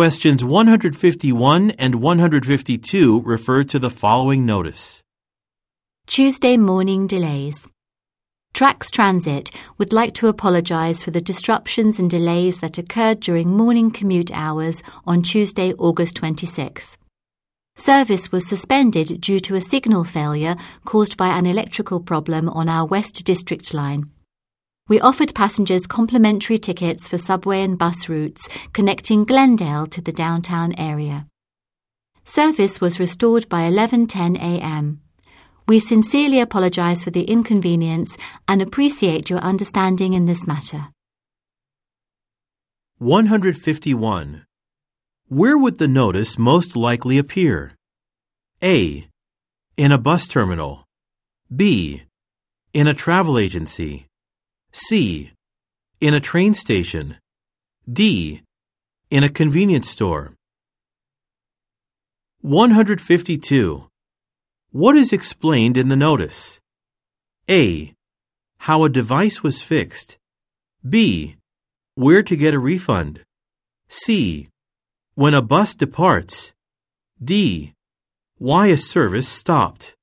Questions 151 and 152 refer to the following notice. Tuesday morning delays. Trax Transit would like to apologise for the disruptions and delays that occurred during morning commute hours on Tuesday, August 26th. Service was suspended due to a signal failure caused by an electrical problem on our West District line. We offered passengers complimentary tickets for subway and bus routes connecting Glendale to the downtown area. Service was restored by 11:10 a.m. We sincerely apologize for the inconvenience and appreciate your understanding in this matter. 151. Where would the notice most likely appear? A. In a bus terminal. B. In a travel agency. C. In a train station. D. In a convenience store. 152. What is explained in the notice? A. How a device was fixed. B. Where to get a refund. C. When a bus departs. D. Why a service stopped.